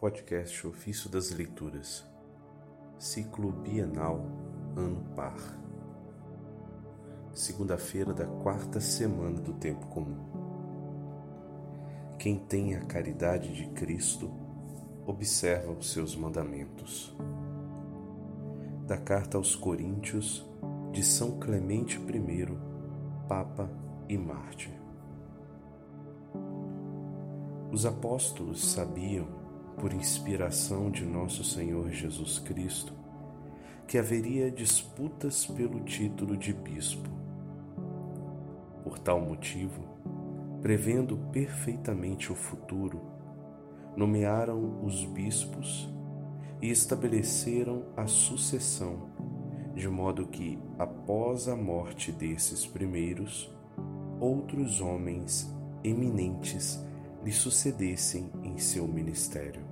Podcast Ofício das Leituras, Ciclo Bienal, Ano Par. Segunda-feira da quarta semana do Tempo Comum. Quem tem a caridade de Cristo, observa os seus mandamentos. Da Carta aos Coríntios, de São Clemente I, Papa e Mártir. Os apóstolos sabiam por inspiração de nosso Senhor Jesus Cristo, que haveria disputas pelo título de bispo. Por tal motivo, prevendo perfeitamente o futuro, nomearam os bispos e estabeleceram a sucessão, de modo que, após a morte desses primeiros, outros homens eminentes lhe sucedessem em seu ministério.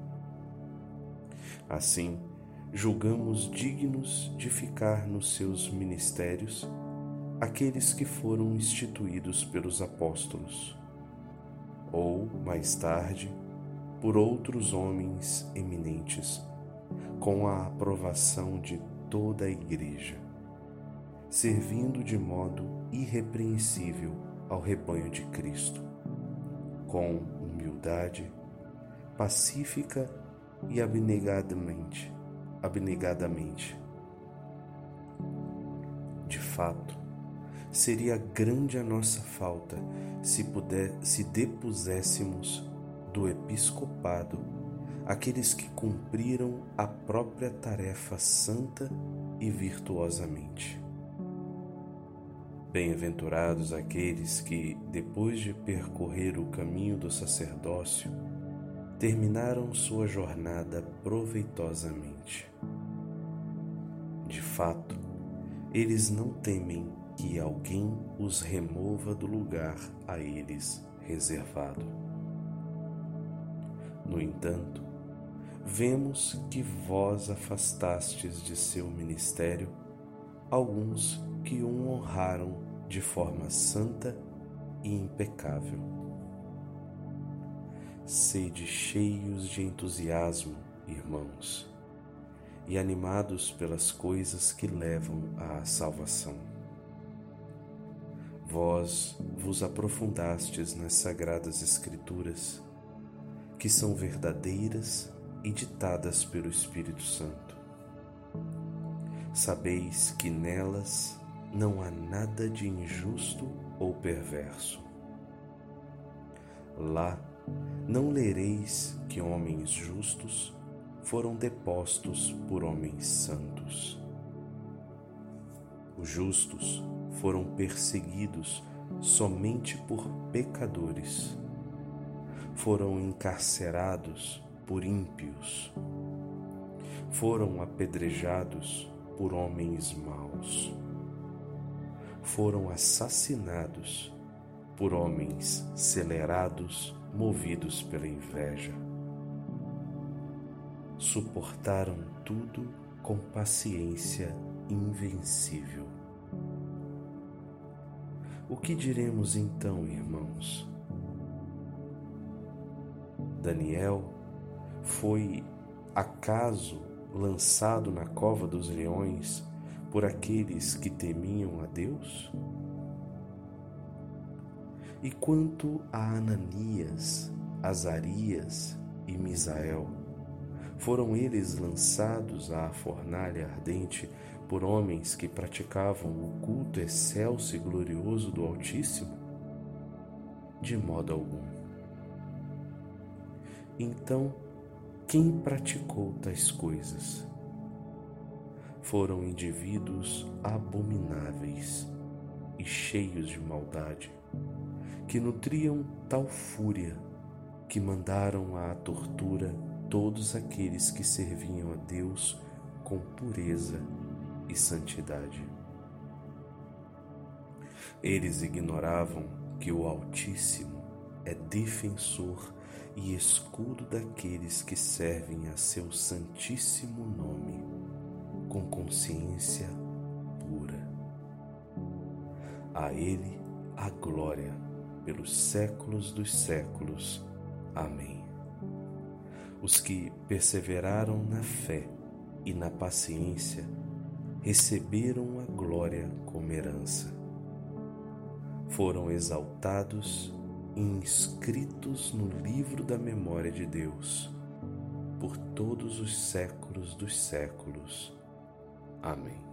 Assim, julgamos dignos de ficar nos seus ministérios aqueles que foram instituídos pelos apóstolos, ou, mais tarde, por outros homens eminentes, com a aprovação de toda a Igreja, servindo de modo irrepreensível ao rebanho de Cristo, com humildade, pacífica e abnegadamente, abnegadamente. De fato, seria grande a nossa falta se puder se depuséssemos do episcopado aqueles que cumpriram a própria tarefa santa e virtuosamente. Bem-aventurados aqueles que, depois de percorrer o caminho do sacerdócio, terminaram sua jornada proveitosamente. De fato, eles não temem que alguém os remova do lugar a eles reservado. No entanto, vemos que vós afastastes de seu ministério alguns que o honraram de forma santa e impecável. Sede cheios de entusiasmo, irmãos, e animados pelas coisas que levam à salvação. Vós vos aprofundastes nas sagradas Escrituras, que são verdadeiras e ditadas pelo Espírito Santo. Sabeis que nelas não há nada de injusto ou perverso. Lá não lereis que homens justos foram depostos por homens santos. Os justos foram perseguidos somente por pecadores, foram encarcerados por ímpios, foram apedrejados por homens maus. Foram assassinados por homens celerados, movidos pela inveja. Suportaram tudo com paciência invencível. O que diremos então, irmãos? Daniel foi acaso lançado na cova dos leões por aqueles que temiam a Deus? E quanto a Ananias, Azarias e Misael, foram eles lançados à fornalha ardente por homens que praticavam o culto excelso e glorioso do Altíssimo? De modo algum. Então, quem praticou tais coisas? foram indivíduos abomináveis e cheios de maldade, que nutriam tal fúria que mandaram à tortura todos aqueles que serviam a Deus com pureza e santidade. Eles ignoravam que o Altíssimo é defensor e escudo daqueles que servem a seu santíssimo nome com consciência pura. A Ele a glória pelos séculos dos séculos. Amém. Os que perseveraram na fé e na paciência receberam a glória como herança. Foram exaltados e inscritos no livro da memória de Deus por todos os séculos dos séculos. Amém.